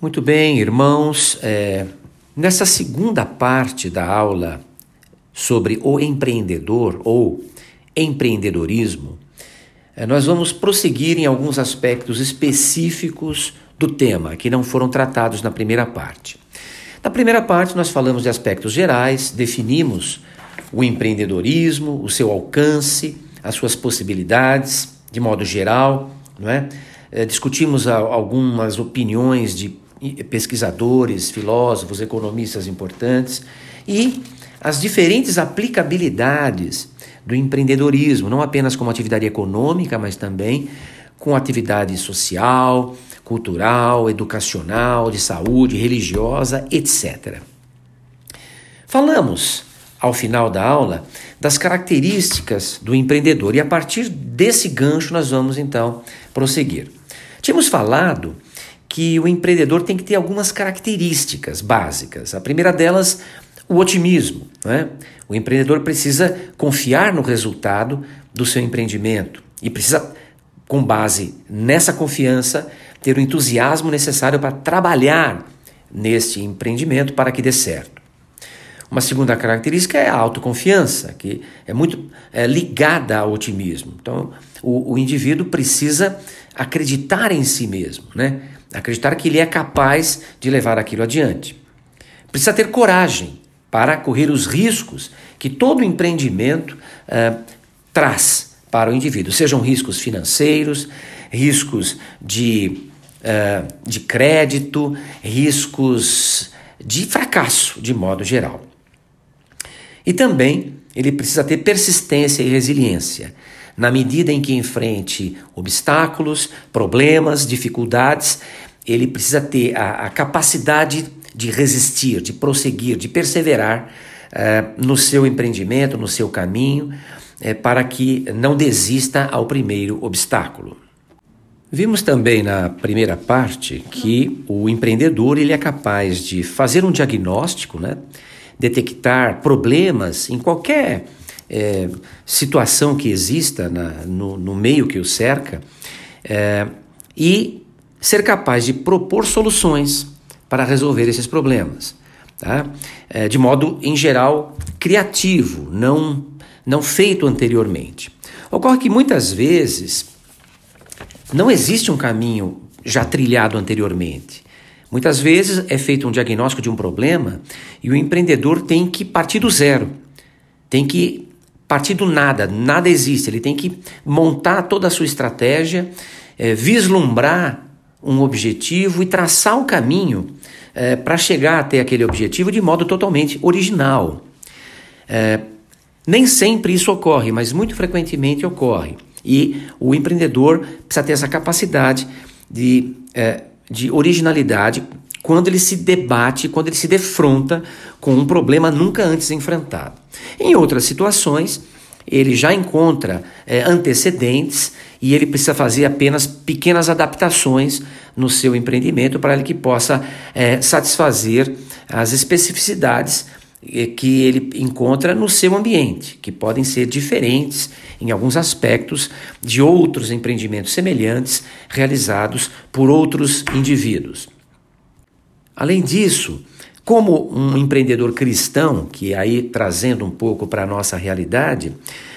Muito bem, irmãos, é, nessa segunda parte da aula sobre o empreendedor ou empreendedorismo, é, nós vamos prosseguir em alguns aspectos específicos do tema que não foram tratados na primeira parte. Na primeira parte, nós falamos de aspectos gerais, definimos o empreendedorismo, o seu alcance, as suas possibilidades, de modo geral, não é? é discutimos algumas opiniões de pesquisadores, filósofos, economistas importantes e as diferentes aplicabilidades do empreendedorismo, não apenas como atividade econômica, mas também com atividade social, cultural, educacional, de saúde, religiosa, etc. Falamos, ao final da aula, das características do empreendedor e a partir desse gancho nós vamos então prosseguir. Tínhamos falado que o empreendedor tem que ter algumas características básicas. A primeira delas, o otimismo. Né? O empreendedor precisa confiar no resultado do seu empreendimento e precisa, com base nessa confiança, ter o entusiasmo necessário para trabalhar neste empreendimento para que dê certo. Uma segunda característica é a autoconfiança, que é muito é, ligada ao otimismo. Então, o, o indivíduo precisa acreditar em si mesmo, né? Acreditar que ele é capaz de levar aquilo adiante. Precisa ter coragem para correr os riscos que todo empreendimento uh, traz para o indivíduo, sejam riscos financeiros, riscos de, uh, de crédito, riscos de fracasso, de modo geral. E também ele precisa ter persistência e resiliência na medida em que enfrente obstáculos, problemas, dificuldades, ele precisa ter a, a capacidade de resistir, de prosseguir, de perseverar uh, no seu empreendimento, no seu caminho, uh, para que não desista ao primeiro obstáculo. Vimos também na primeira parte que o empreendedor ele é capaz de fazer um diagnóstico, né? detectar problemas em qualquer é, situação que exista na, no, no, meio que o cerca é, e ser capaz de propor soluções para resolver esses problemas. Tá? É, de modo, em geral, criativo, não, não feito anteriormente. Ocorre que muitas vezes não existe um caminho já trilhado anteriormente. Muitas vezes é feito um diagnóstico de um problema e o empreendedor tem que partir do zero, tem que partir do nada, nada existe. Ele tem que montar toda a sua estratégia, é, vislumbrar um objetivo e traçar o caminho é, para chegar até aquele objetivo de modo totalmente original. É, nem sempre isso ocorre, mas muito frequentemente ocorre. E o empreendedor precisa ter essa capacidade de, é, de originalidade quando ele se debate, quando ele se defronta com um problema nunca antes enfrentado. Em outras situações, ele já encontra é, antecedentes e ele precisa fazer apenas pequenas adaptações no seu empreendimento para que possa é, satisfazer as especificidades é, que ele encontra no seu ambiente, que podem ser diferentes em alguns aspectos de outros empreendimentos semelhantes realizados por outros indivíduos. Além disso, como um empreendedor cristão, que aí trazendo um pouco para a nossa realidade,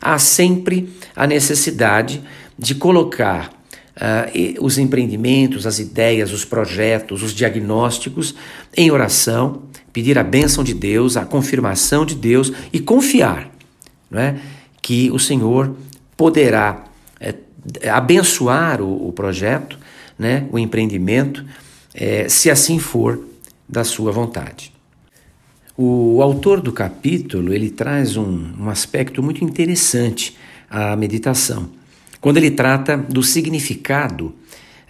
há sempre a necessidade de colocar uh, os empreendimentos, as ideias, os projetos, os diagnósticos em oração, pedir a bênção de Deus, a confirmação de Deus e confiar não é, que o Senhor poderá é, abençoar o, o, projeto, né, o empreendimento, é, se assim for da sua vontade. O autor do capítulo ele traz um, um aspecto muito interessante à meditação, quando ele trata do significado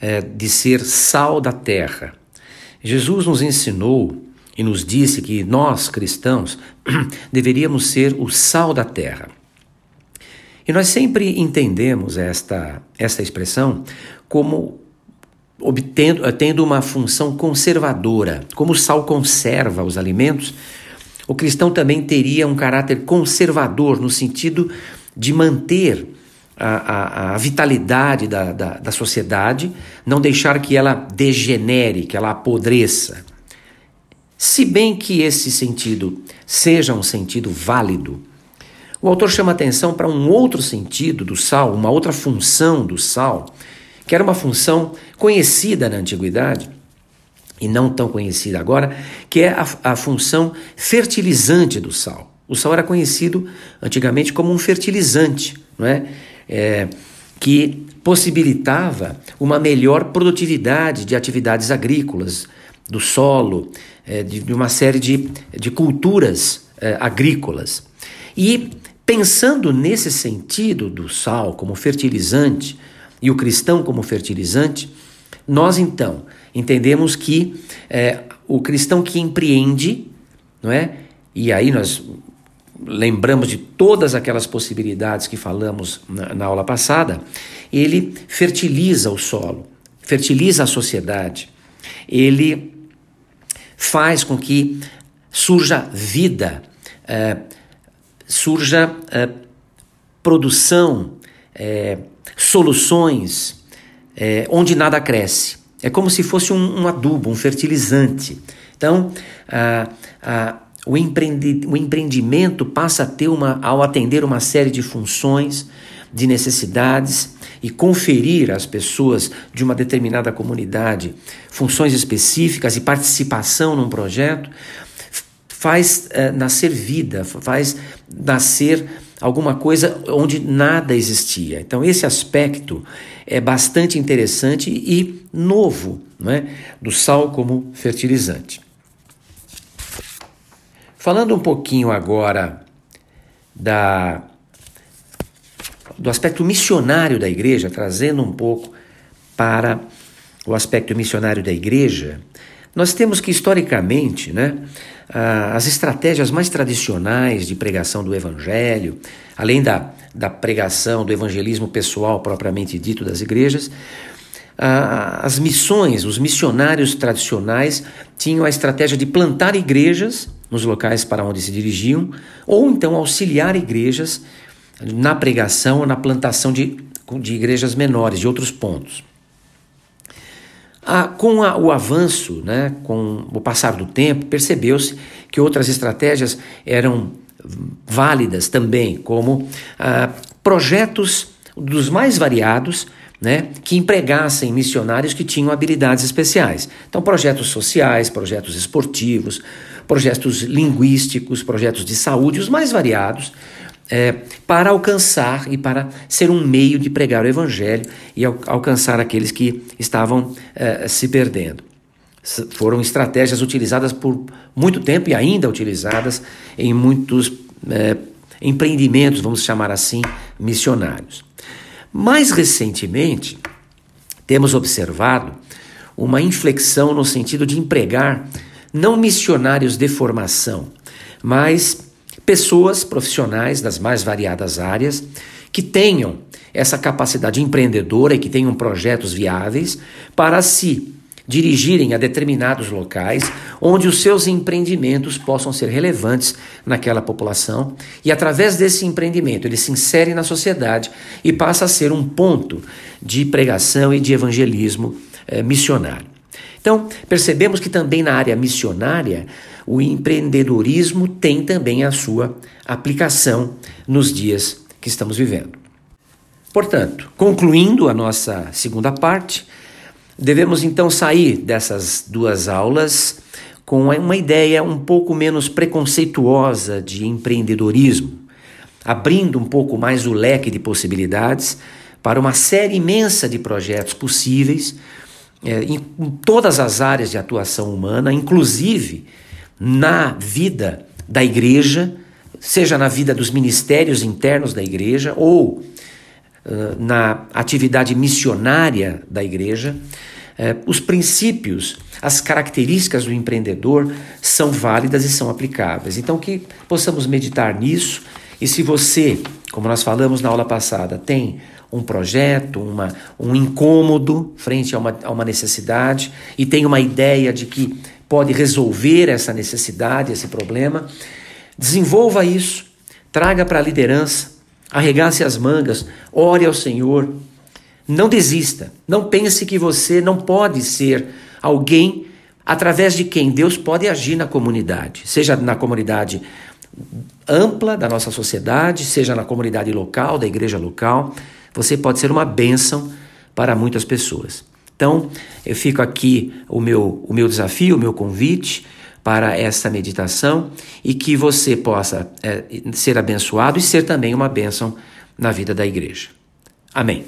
é, de ser sal da terra. Jesus nos ensinou e nos disse que nós, cristãos, deveríamos ser o sal da terra. E nós sempre entendemos esta, esta expressão como obtendo, tendo uma função conservadora. Como o sal conserva os alimentos, o cristão também teria um caráter conservador, no sentido de manter a, a, a vitalidade da, da, da sociedade, não deixar que ela degenere, que ela apodreça. Se bem que esse sentido seja um sentido válido, o autor chama atenção para um outro sentido do sal, uma outra função do sal, que era uma função conhecida na antiguidade e não tão conhecida agora, que é a, a função fertilizante do sal. O sal era conhecido antigamente como um fertilizante, não é? é que possibilitava uma melhor produtividade de atividades agrícolas, do solo, é, de, de, uma série de, de culturas é, agrícolas. E pensando nesse sentido do sal como fertilizante e o cristão como fertilizante, nós então entendemos que é, o cristão que empreende, não é? E aí nós lembramos de todas aquelas possibilidades que falamos na, na aula passada, ele fertiliza o solo, fertiliza a sociedade, ele faz com que surja vida, é, surja é, produção, é, soluções é, onde nada cresce. É como se fosse um, um adubo, um fertilizante. Então, a, a o, o empreendimento passa a ter uma, ao atender uma série de funções, de necessidades e conferir às pessoas de uma determinada comunidade funções específicas e participação num projeto, faz é, nascer vida, faz nascer alguma coisa onde nada existia. Então, esse aspecto é bastante interessante e novo não é? do sal como fertilizante. Falando um pouquinho agora da, do aspecto missionário da igreja, trazendo um pouco para o aspecto missionário da igreja, nós temos que, historicamente, né, as estratégias mais tradicionais de pregação do evangelho, além da, da pregação do evangelismo pessoal propriamente dito das igrejas, as missões, os missionários tradicionais tinham a estratégia de plantar igrejas nos locais para onde se dirigiam, ou então auxiliar igrejas na pregação ou na plantação de, de igrejas menores, de outros pontos. Ah, com a, o avanço, né, com o passar do tempo, percebeu-se que outras estratégias eram válidas também, como ah, projetos dos mais variados né, que empregassem missionários que tinham habilidades especiais. Então, projetos sociais, projetos esportivos, projetos linguísticos, projetos de saúde, os mais variados, é, para alcançar e para ser um meio de pregar o Evangelho e al alcançar aqueles que estavam é, se perdendo. S foram estratégias utilizadas por muito tempo e ainda utilizadas em muitos é, empreendimentos, vamos chamar assim, missionários. Mais recentemente, temos observado uma inflexão no sentido de empregar não missionários de formação, mas pessoas profissionais das mais variadas áreas que tenham essa capacidade empreendedora e que tenham projetos viáveis para se dirigirem a determinados locais onde os seus empreendimentos possam ser relevantes naquela população e através desse empreendimento ele se insere na sociedade e passa a ser um ponto de pregação e de evangelismo eh, missionário. Então, percebemos que também na área missionária, o empreendedorismo tem também a sua aplicação nos dias que estamos vivendo. Portanto, concluindo a nossa segunda parte, devemos então sair dessas duas aulas com uma ideia um pouco menos preconceituosa de empreendedorismo, abrindo um pouco mais o leque de possibilidades para uma série imensa de projetos possíveis é, em, em todas as áreas de atuação humana, inclusive na vida da igreja, seja na vida dos ministérios internos da igreja ou uh, na atividade missionária da igreja. Uh, os princípios, as características do empreendedor são válidas e são aplicáveis. Então, que possamos meditar nisso. E se você, como nós falamos na aula passada, tem um projeto, uma, um incômodo frente a uma, a uma necessidade e tem uma ideia de que pode resolver essa necessidade, esse problema, desenvolva isso, traga para a liderança arregace as mangas, ore ao Senhor. Não desista. Não pense que você não pode ser alguém através de quem Deus pode agir na comunidade, seja na comunidade ampla da nossa sociedade, seja na comunidade local, da igreja local. Você pode ser uma bênção para muitas pessoas. Então, eu fico aqui o meu, o meu desafio, o meu convite para essa meditação e que você possa é, ser abençoado e ser também uma bênção na vida da igreja. Amém.